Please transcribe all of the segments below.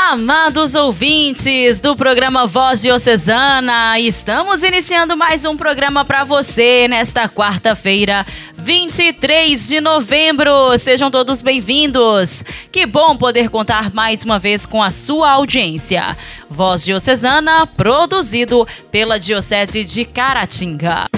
Amados ouvintes do programa Voz Diocesana, estamos iniciando mais um programa para você nesta quarta-feira, 23 de novembro. Sejam todos bem-vindos. Que bom poder contar mais uma vez com a sua audiência. Voz Diocesana, produzido pela Diocese de Caratinga.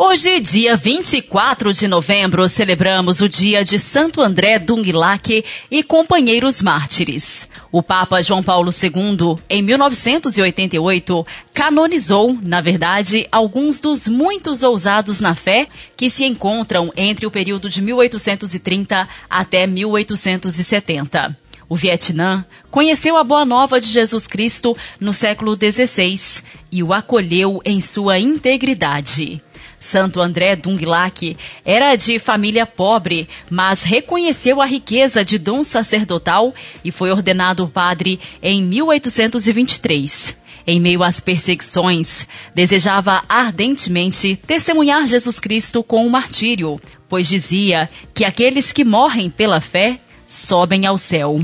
Hoje, dia 24 de novembro, celebramos o dia de Santo André Dunglac e companheiros mártires. O Papa João Paulo II, em 1988, canonizou, na verdade, alguns dos muitos ousados na fé que se encontram entre o período de 1830 até 1870. O Vietnã conheceu a Boa Nova de Jesus Cristo no século XVI e o acolheu em sua integridade. Santo André Dunglac era de família pobre, mas reconheceu a riqueza de dom sacerdotal e foi ordenado padre em 1823. Em meio às perseguições, desejava ardentemente testemunhar Jesus Cristo com o martírio, pois dizia que aqueles que morrem pela fé sobem ao céu.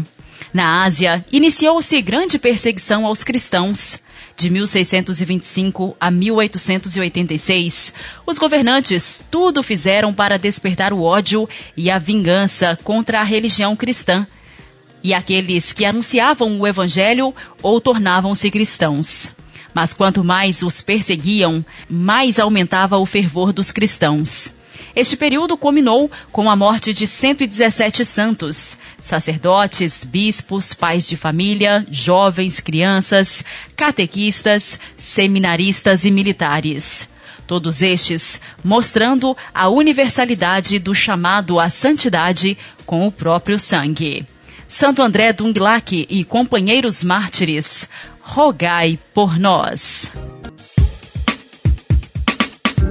Na Ásia, iniciou-se grande perseguição aos cristãos. De 1625 a 1886, os governantes tudo fizeram para despertar o ódio e a vingança contra a religião cristã e aqueles que anunciavam o evangelho ou tornavam-se cristãos. Mas quanto mais os perseguiam, mais aumentava o fervor dos cristãos. Este período culminou com a morte de 117 santos, sacerdotes, bispos, pais de família, jovens, crianças, catequistas, seminaristas e militares. Todos estes mostrando a universalidade do chamado à santidade com o próprio sangue. Santo André Dunglac e companheiros mártires, rogai por nós.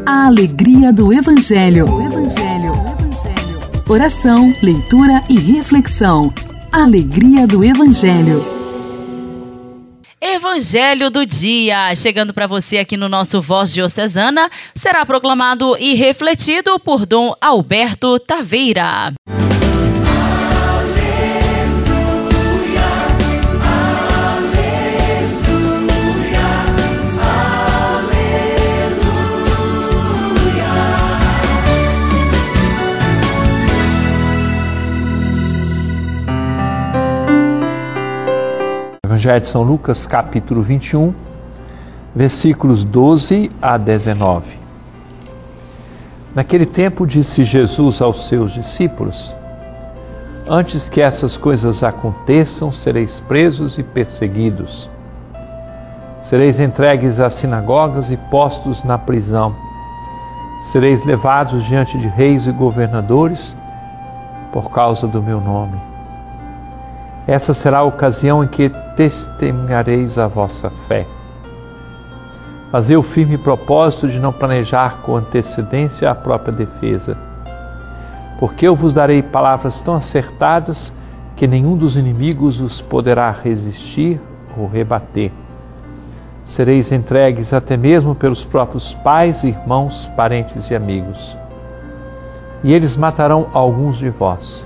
A alegria do Evangelho. O Evangelho. Evangelho. Oração, leitura e reflexão. Alegria do Evangelho. Evangelho do dia, chegando para você aqui no nosso Voz Diocesana, será proclamado e refletido por Dom Alberto Taveira. Evangelho de São Lucas, capítulo 21, versículos 12 a 19. Naquele tempo disse Jesus aos seus discípulos: Antes que essas coisas aconteçam, sereis presos e perseguidos. Sereis entregues às sinagogas e postos na prisão. Sereis levados diante de reis e governadores por causa do meu nome essa será a ocasião em que testemunhareis a vossa fé. Fazei o firme propósito de não planejar com antecedência a própria defesa, porque eu vos darei palavras tão acertadas que nenhum dos inimigos os poderá resistir ou rebater. Sereis entregues até mesmo pelos próprios pais, irmãos, parentes e amigos. E eles matarão alguns de vós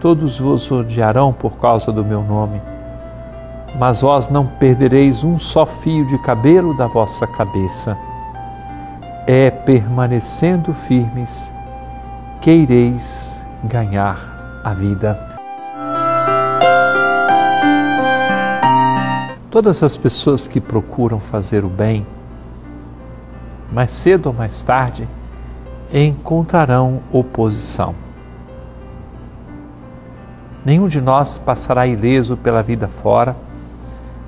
todos vos odiarão por causa do meu nome. Mas vós não perdereis um só fio de cabelo da vossa cabeça. É permanecendo firmes que ireis ganhar a vida. Todas as pessoas que procuram fazer o bem, mais cedo ou mais tarde, encontrarão oposição. Nenhum de nós passará ileso pela vida fora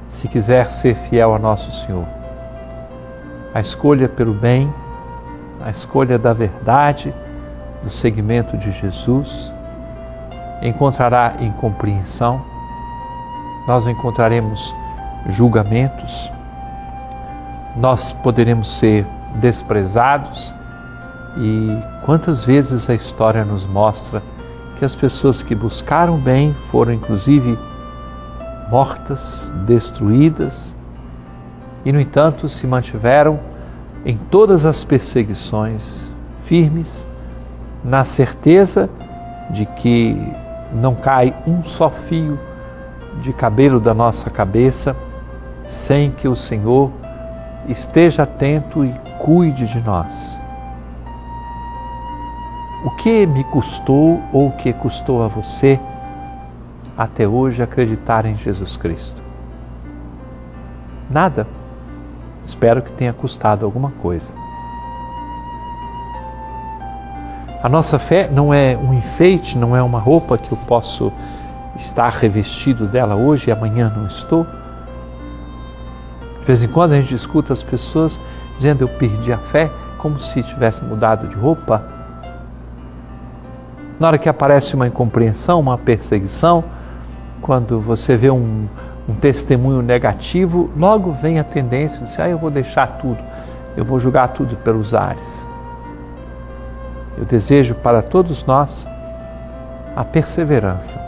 se quiser ser fiel a nosso Senhor. A escolha pelo bem, a escolha da verdade, do seguimento de Jesus, encontrará incompreensão, nós encontraremos julgamentos, nós poderemos ser desprezados. E quantas vezes a história nos mostra que as pessoas que buscaram bem foram inclusive mortas, destruídas, e no entanto se mantiveram em todas as perseguições firmes, na certeza de que não cai um só fio de cabelo da nossa cabeça sem que o Senhor esteja atento e cuide de nós. O que me custou ou o que custou a você até hoje acreditar em Jesus Cristo? Nada. Espero que tenha custado alguma coisa. A nossa fé não é um enfeite, não é uma roupa que eu posso estar revestido dela hoje e amanhã não estou. De vez em quando a gente escuta as pessoas dizendo eu perdi a fé, como se tivesse mudado de roupa. Na hora que aparece uma incompreensão, uma perseguição, quando você vê um, um testemunho negativo, logo vem a tendência de dizer, ah, eu vou deixar tudo, eu vou julgar tudo pelos ares. Eu desejo para todos nós a perseverança.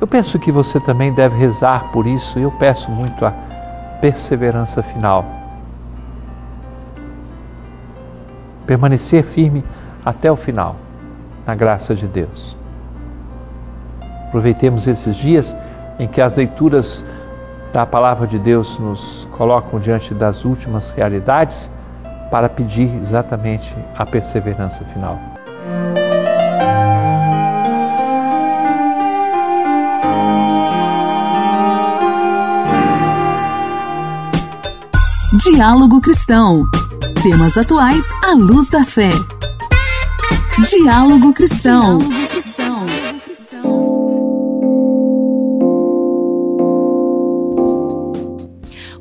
Eu penso que você também deve rezar por isso e eu peço muito a perseverança final. Permanecer firme até o final, na graça de Deus. Aproveitemos esses dias em que as leituras da palavra de Deus nos colocam diante das últimas realidades para pedir exatamente a perseverança final. Diálogo Cristão. Temas atuais à luz da fé. Diálogo Cristão.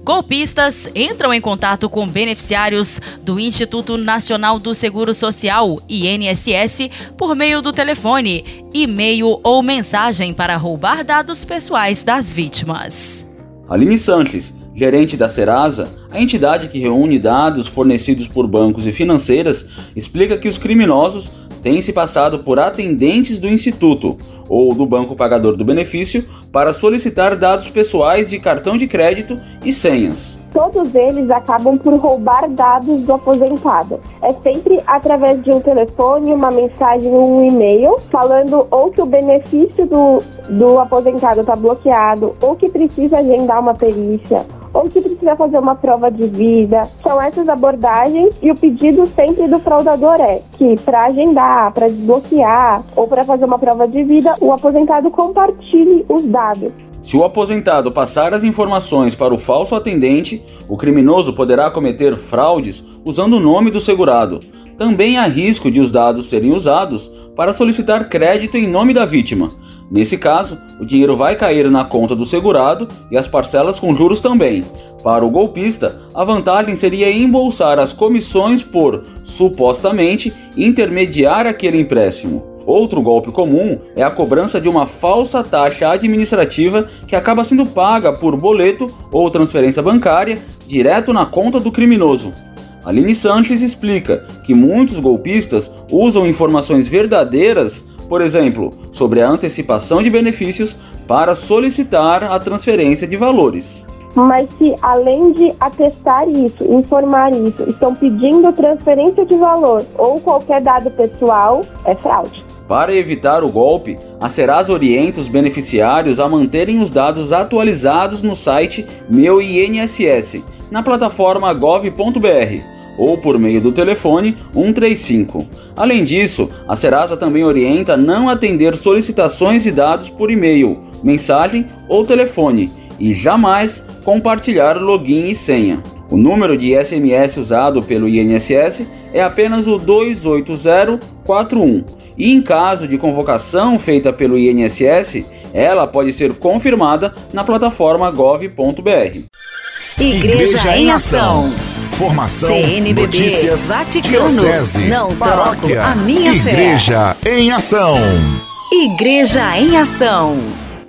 Golpistas entram em contato com beneficiários do Instituto Nacional do Seguro Social, INSS, por meio do telefone, e-mail ou mensagem para roubar dados pessoais das vítimas. Aline Santos gerente da Serasa, a entidade que reúne dados fornecidos por bancos e financeiras, explica que os criminosos têm se passado por atendentes do instituto ou do banco pagador do benefício para solicitar dados pessoais de cartão de crédito e senhas. Todos eles acabam por roubar dados do aposentado. É sempre através de um telefone, uma mensagem um e-mail, falando ou que o benefício do, do aposentado está bloqueado, ou que precisa agendar uma perícia, ou se precisa fazer uma prova de vida. São essas abordagens e o pedido sempre do fraudador é que para agendar, para desbloquear ou para fazer uma prova de vida, o aposentado compartilhe os dados. Se o aposentado passar as informações para o falso atendente, o criminoso poderá cometer fraudes usando o nome do segurado. Também há risco de os dados serem usados para solicitar crédito em nome da vítima. Nesse caso, o dinheiro vai cair na conta do segurado e as parcelas com juros também. Para o golpista, a vantagem seria embolsar as comissões por, supostamente, intermediar aquele empréstimo. Outro golpe comum é a cobrança de uma falsa taxa administrativa que acaba sendo paga por boleto ou transferência bancária direto na conta do criminoso. Aline Sanches explica que muitos golpistas usam informações verdadeiras, por exemplo, sobre a antecipação de benefícios, para solicitar a transferência de valores. Mas se além de atestar isso, informar isso, estão pedindo transferência de valor ou qualquer dado pessoal, é fraude. Para evitar o golpe, a Serasa orienta os beneficiários a manterem os dados atualizados no site Meu INSS, na plataforma gov.br ou por meio do telefone 135. Além disso, a Serasa também orienta não atender solicitações de dados por e-mail, mensagem ou telefone e jamais compartilhar login e senha. O número de SMS usado pelo INSS é apenas o 28041 e em caso de convocação feita pelo INSS, ela pode ser confirmada na plataforma gov.br. Igreja em Ação. Formação, CNBB, notícias, Vaticano, diocese, não paróquia, troco a minha fé. Igreja em Ação. Igreja em Ação.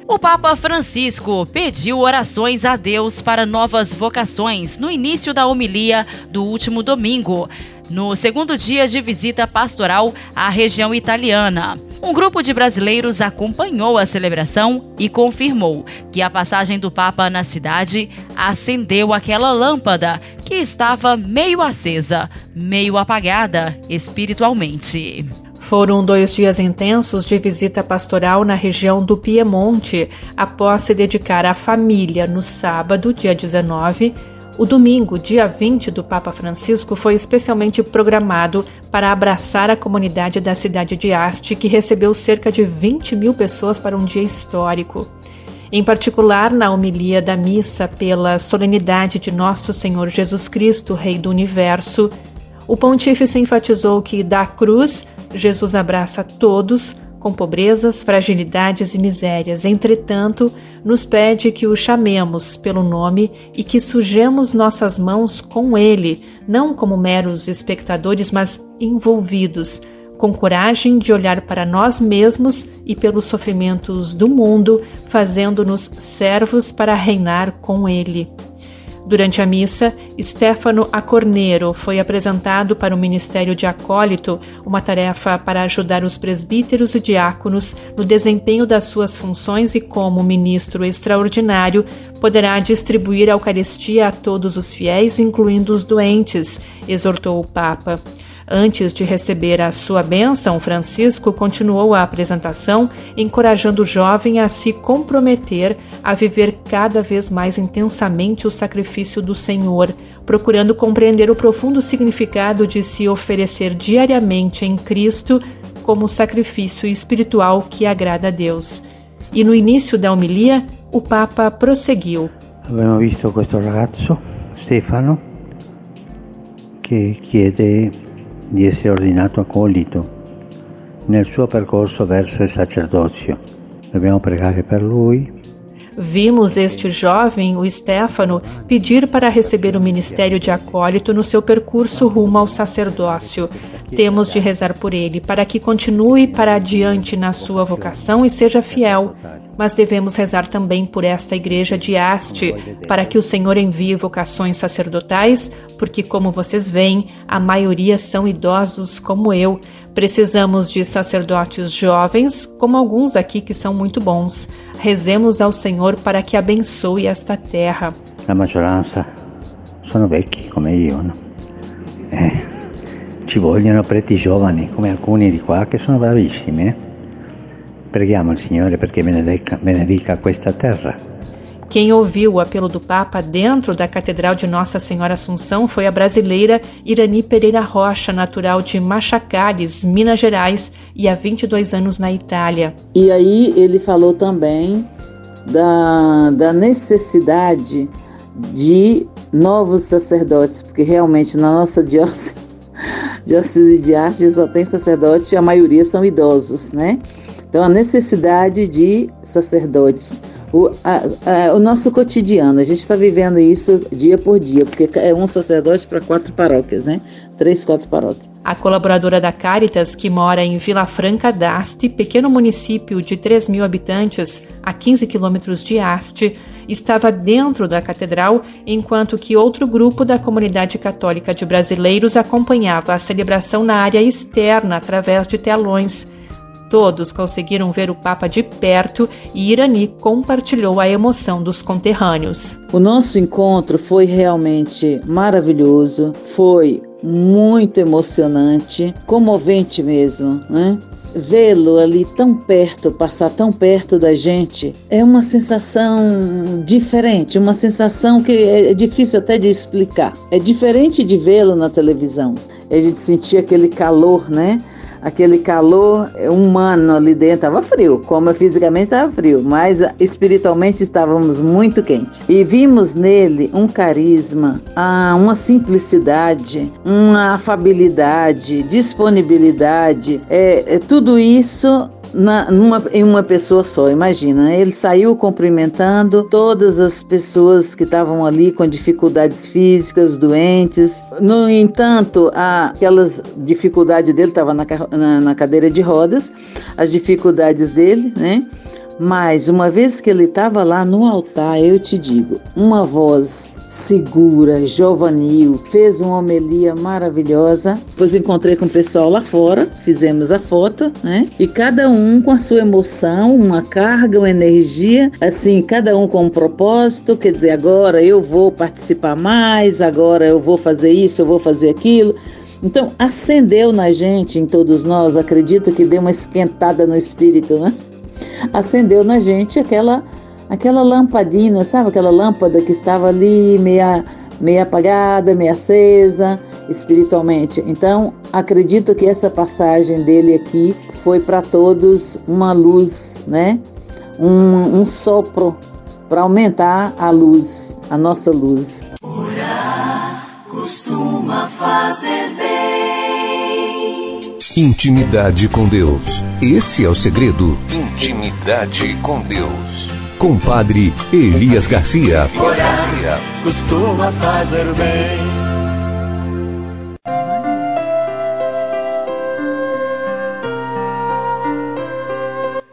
O Papa Francisco pediu orações a Deus para novas vocações no início da homilia do último domingo. No segundo dia de visita pastoral à região italiana. Um grupo de brasileiros acompanhou a celebração e confirmou que a passagem do Papa na cidade acendeu aquela lâmpada que estava meio acesa, meio apagada espiritualmente. Foram dois dias intensos de visita pastoral na região do Piemonte, após se dedicar à família no sábado, dia 19. O domingo, dia 20 do Papa Francisco, foi especialmente programado para abraçar a comunidade da cidade de Asti, que recebeu cerca de 20 mil pessoas para um dia histórico. Em particular, na homilia da missa pela solenidade de Nosso Senhor Jesus Cristo, Rei do Universo, o pontífice enfatizou que da cruz Jesus abraça todos com pobrezas, fragilidades e misérias. Entretanto, nos pede que o chamemos pelo nome e que sujemos nossas mãos com ele, não como meros espectadores, mas envolvidos, com coragem de olhar para nós mesmos e pelos sofrimentos do mundo, fazendo-nos servos para reinar com ele. Durante a missa, Stefano Acorneiro foi apresentado para o Ministério de Acólito, uma tarefa para ajudar os presbíteros e diáconos no desempenho das suas funções e, como ministro extraordinário, poderá distribuir a Eucaristia a todos os fiéis, incluindo os doentes, exortou o Papa. Antes de receber a sua bênção, Francisco continuou a apresentação, encorajando o jovem a se comprometer a viver cada vez mais intensamente o sacrifício do Senhor, procurando compreender o profundo significado de se oferecer diariamente em Cristo como sacrifício espiritual que agrada a Deus. E no início da homilia, o Papa prosseguiu. Abbiamo visto questo ragazzo, Stefano, che chiede di essere ordinato accolito nel suo percorso verso il sacerdozio. Dobbiamo pregare per lui. Vimos este jovem, o Stefano, pedir para receber o ministério de acólito no seu percurso rumo ao sacerdócio. Temos de rezar por ele, para que continue para adiante na sua vocação e seja fiel. Mas devemos rezar também por esta igreja de Haste, para que o Senhor envie vocações sacerdotais, porque, como vocês veem, a maioria são idosos como eu. Precisamos de sacerdotes jovens, como alguns aqui que são muito bons. Rezemos ao Senhor para que abençoe esta terra. La maggioranza sono vecchi come io, no? eh, ci vogliono preti giovani come alcuni di qua che sono bravissimi. Eh? Preghiamo il Signore perché benedica, benedica questa terra. Quem ouviu o apelo do Papa dentro da Catedral de Nossa Senhora Assunção foi a brasileira Irani Pereira Rocha, natural de Machacares, Minas Gerais, e há 22 anos na Itália. E aí ele falou também da, da necessidade de novos sacerdotes, porque realmente na nossa diocese, diocese de arte só tem sacerdote, a maioria são idosos, né? Então, a necessidade de sacerdotes. O, a, a, o nosso cotidiano, a gente está vivendo isso dia por dia, porque é um sacerdote para quatro paróquias, né? Três, quatro paróquias. A colaboradora da Caritas, que mora em Vila Franca d'Asti, pequeno município de 3 mil habitantes, a 15 quilômetros de Asti, estava dentro da catedral, enquanto que outro grupo da comunidade católica de brasileiros acompanhava a celebração na área externa através de telões. Todos conseguiram ver o Papa de perto e Irani compartilhou a emoção dos conterrâneos. O nosso encontro foi realmente maravilhoso, foi muito emocionante, comovente mesmo, né? Vê-lo ali tão perto, passar tão perto da gente, é uma sensação diferente, uma sensação que é difícil até de explicar. É diferente de vê-lo na televisão. A gente sentia aquele calor, né? Aquele calor humano ali dentro. Estava frio, como fisicamente estava frio, mas espiritualmente estávamos muito quentes. E vimos nele um carisma, uma simplicidade, uma afabilidade, disponibilidade. É, é tudo isso na, numa, em uma pessoa só. Imagina, né? ele saiu cumprimentando todas as pessoas que estavam ali com dificuldades físicas, doentes. No entanto, aquelas dificuldades dele estava na, na, na cadeira de rodas, as dificuldades dele, né? Mas uma vez que ele estava lá no altar, eu te digo, uma voz segura, jovanil, fez uma homilia maravilhosa. Depois encontrei com o pessoal lá fora, fizemos a foto, né? E cada um com a sua emoção, uma carga, uma energia, assim, cada um com um propósito, quer dizer, agora eu vou participar mais, agora eu vou fazer isso, eu vou fazer aquilo. Então, acendeu na gente, em todos nós, acredito que deu uma esquentada no espírito, né? Acendeu na gente aquela aquela lampadina, sabe aquela lâmpada que estava ali meia meia apagada, meia acesa espiritualmente. Então, acredito que essa passagem dele aqui foi para todos uma luz, né? Um, um sopro para aumentar a luz, a nossa luz. Orar costuma fazer bem. Intimidade com Deus. Esse é o segredo. Intimidade com Deus. Com Padre Elias Garcia. Elias Garcia. Costuma fazer bem.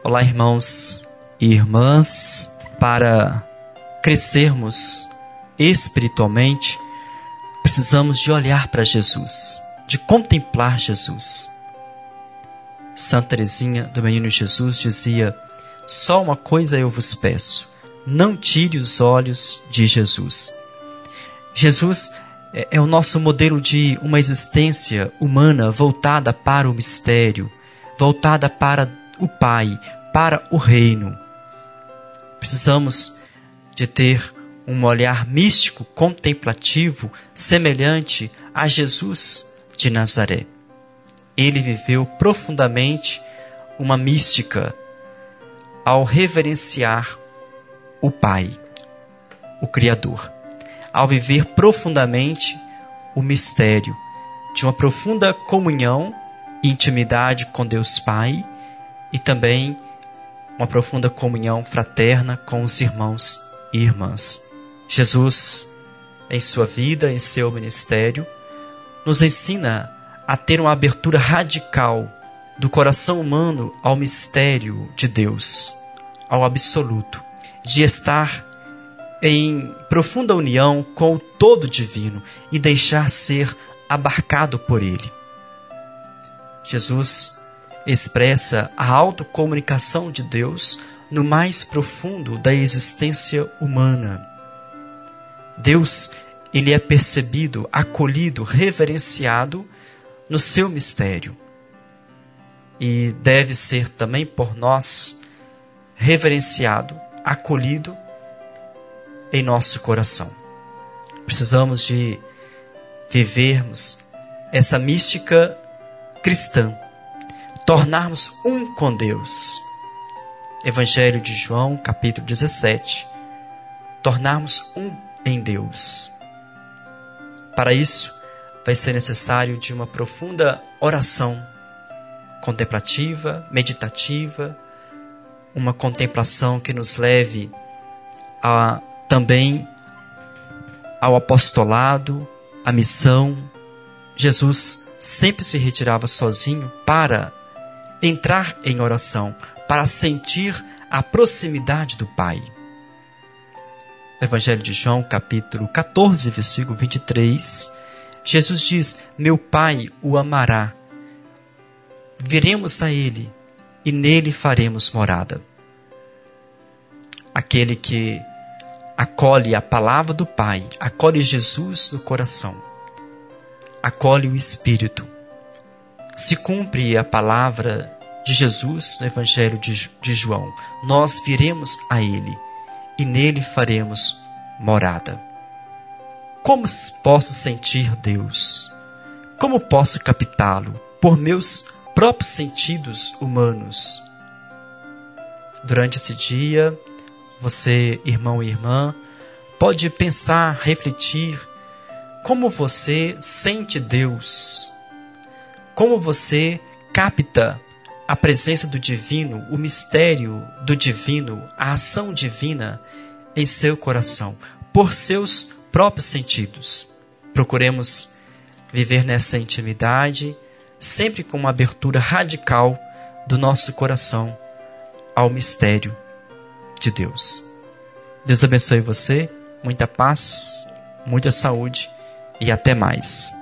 Olá, irmãos e irmãs. Para crescermos espiritualmente, precisamos de olhar para Jesus, de contemplar Jesus. Santa Teresinha do Menino Jesus dizia: Só uma coisa eu vos peço, não tire os olhos de Jesus. Jesus é, é o nosso modelo de uma existência humana voltada para o mistério, voltada para o Pai, para o reino. Precisamos de ter um olhar místico, contemplativo, semelhante a Jesus de Nazaré. Ele viveu profundamente uma mística ao reverenciar o Pai, o Criador, ao viver profundamente o mistério de uma profunda comunhão e intimidade com Deus Pai e também uma profunda comunhão fraterna com os irmãos e irmãs. Jesus, em sua vida, em seu ministério, nos ensina a ter uma abertura radical do coração humano ao mistério de Deus, ao absoluto, de estar em profunda união com o todo divino e deixar ser abarcado por ele. Jesus expressa a autocomunicação de Deus no mais profundo da existência humana. Deus, ele é percebido, acolhido, reverenciado no seu mistério. E deve ser também por nós reverenciado, acolhido em nosso coração. Precisamos de vivermos essa mística cristã tornarmos um com Deus. Evangelho de João, capítulo 17. Tornarmos um em Deus. Para isso, vai ser necessário de uma profunda oração contemplativa, meditativa, uma contemplação que nos leve a também ao apostolado, à missão. Jesus sempre se retirava sozinho para entrar em oração, para sentir a proximidade do Pai. Evangelho de João, capítulo 14, versículo 23, Jesus diz: Meu Pai o amará. Viremos a Ele e nele faremos morada. Aquele que acolhe a palavra do Pai, acolhe Jesus no coração, acolhe o Espírito se cumpre a palavra de Jesus no Evangelho de, João. Nós viremos a Ele e nele faremos morada. Como posso sentir Deus? Como posso captá-lo? Por meus próprios sentidos humanos. Durante esse dia, você, irmão e irmã, pode pensar, refletir como você sente Deus como você capta a presença do divino, o mistério do divino, a ação divina em seu coração, por seus próprios sentidos. Procuremos viver nessa intimidade, sempre com uma abertura radical do nosso coração ao mistério de Deus. Deus abençoe você, muita paz, muita saúde e até mais.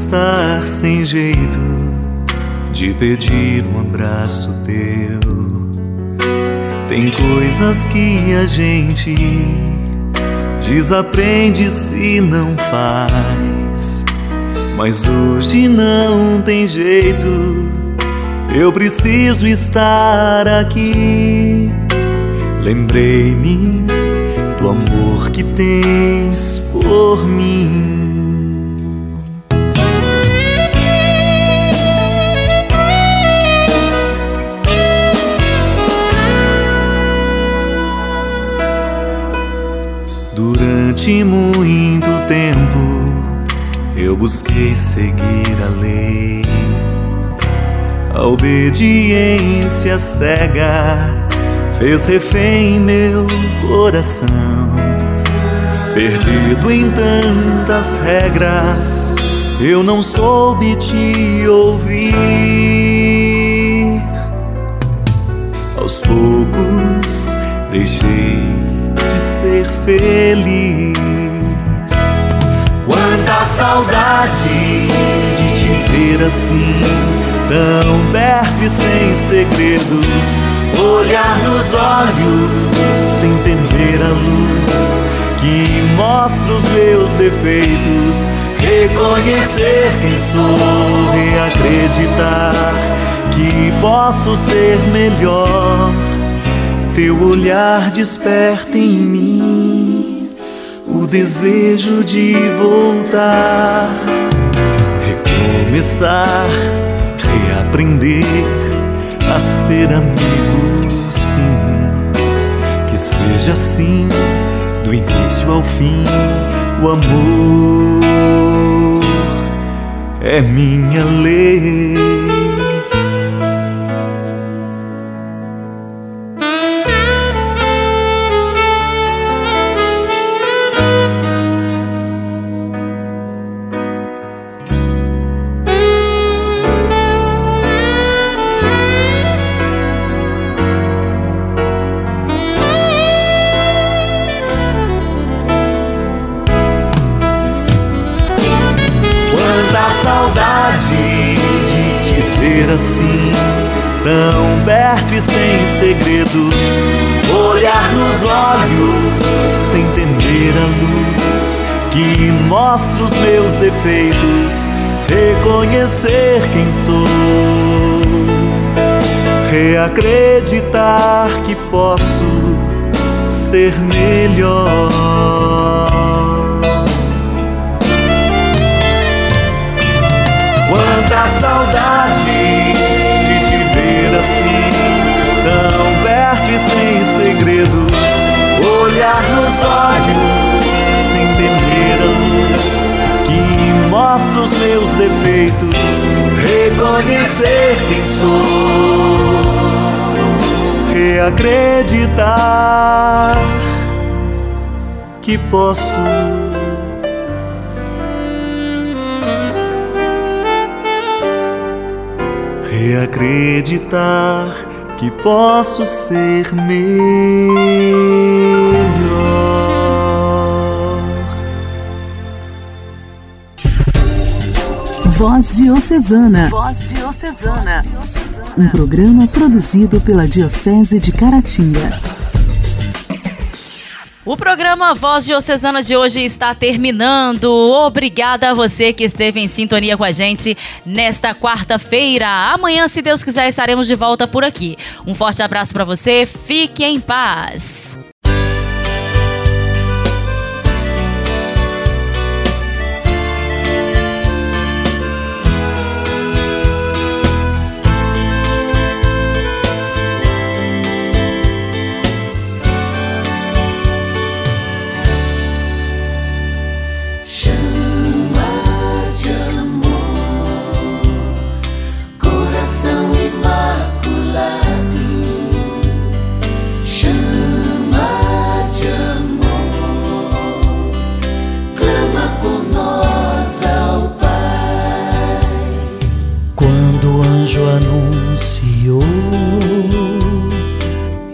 Estar sem jeito de pedir um abraço teu. Tem coisas que a gente desaprende se não faz. Mas hoje não tem jeito, eu preciso estar aqui. Lembrei-me do amor que tens por mim. Busquei seguir a lei. A obediência cega fez refém meu coração. Perdido em tantas regras, eu não soube te ouvir. Aos poucos deixei ser feliz. Saudade de te ver assim, tão perto e sem segredos. Olhar nos olhos sem temer a luz que mostra os meus defeitos. Reconhecer quem sou, reacreditar que posso ser melhor teu olhar desperta em mim o desejo de voltar, recomeçar, reaprender a ser amigo, sim. Que seja assim, do início ao fim, o amor é minha lei. Acreditar que posso ser melhor. Quanta saudade de te ver assim, tão perto e sem segredos. Olhar nos olhos mostra os meus defeitos. Reconhecer quem sou reacreditar que posso. Reacreditar que posso ser melhor. Voz Diocesana. Voz Diocesana um programa produzido pela Diocese de Caratinga. O programa Voz Diocesana de hoje está terminando. Obrigada a você que esteve em sintonia com a gente nesta quarta-feira. Amanhã, se Deus quiser, estaremos de volta por aqui. Um forte abraço para você. Fique em paz.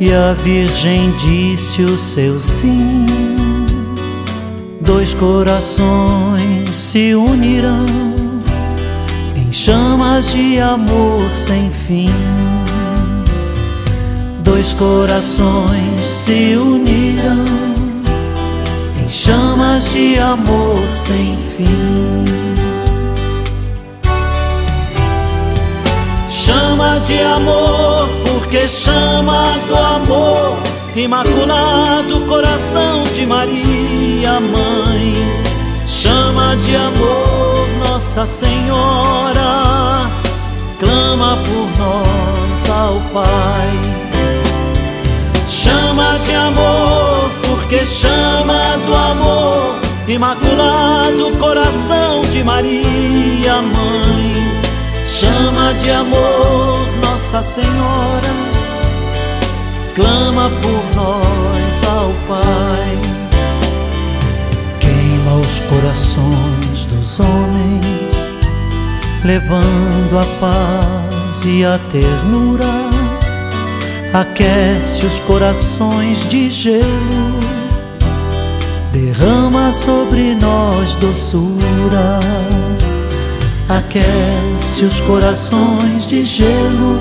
E a Virgem disse o seu sim. Dois corações se unirão em chamas de amor sem fim. Dois corações se unirão em chamas de amor sem fim. Chama de amor, porque chama do amor, imaculado coração de Maria, mãe. Chama de amor, Nossa Senhora, clama por nós ao Pai. Chama de amor, porque chama do amor, imaculado coração de Maria, mãe. Chama de amor, Nossa Senhora, clama por nós ao Pai. Queima os corações dos homens, levando a paz e a ternura. Aquece os corações de gelo, derrama sobre nós doçura aquece os corações de gelo,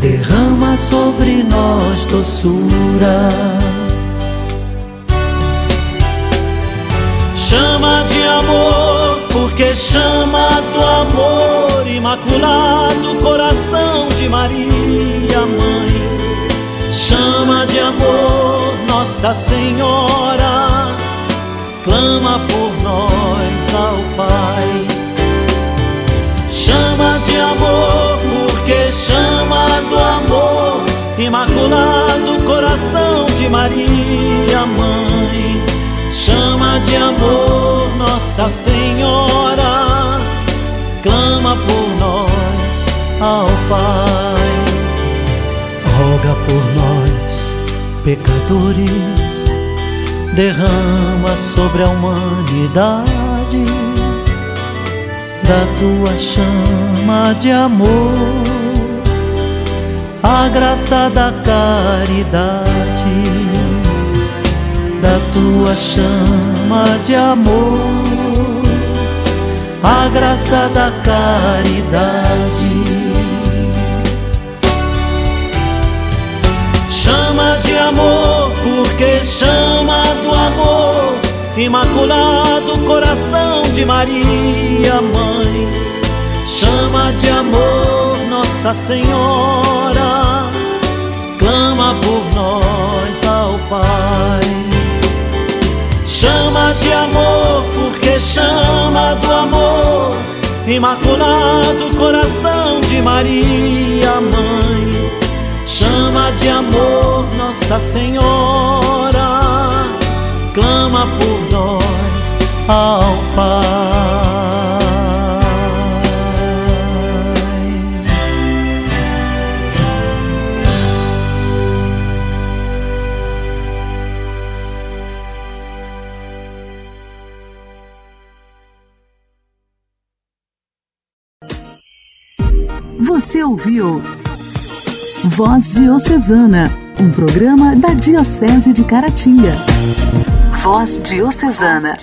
derrama sobre nós doçura. Chama de amor, porque chama do amor, imaculado coração de Maria, mãe. Chama de amor, Nossa Senhora, clama por nós ao Pai de amor, porque chama do amor, imaculado coração de Maria, mãe. Chama de amor, Nossa Senhora, clama por nós ao Pai. Roga por nós, pecadores, derrama sobre a humanidade da tua chama de amor, a graça da caridade, da tua chama de amor, a graça da caridade. Chama de amor, porque chama do amor Imaculado coração de Maria, mãe, chama de amor Nossa Senhora, clama por nós ao Pai. Chama de amor, porque chama do amor, Imaculado coração de Maria, mãe, chama de amor Nossa Senhora clama por nós ao Pai. Você ouviu Voz Diocesana, um programa da Diocese de Caratinga. Voz Diocesana.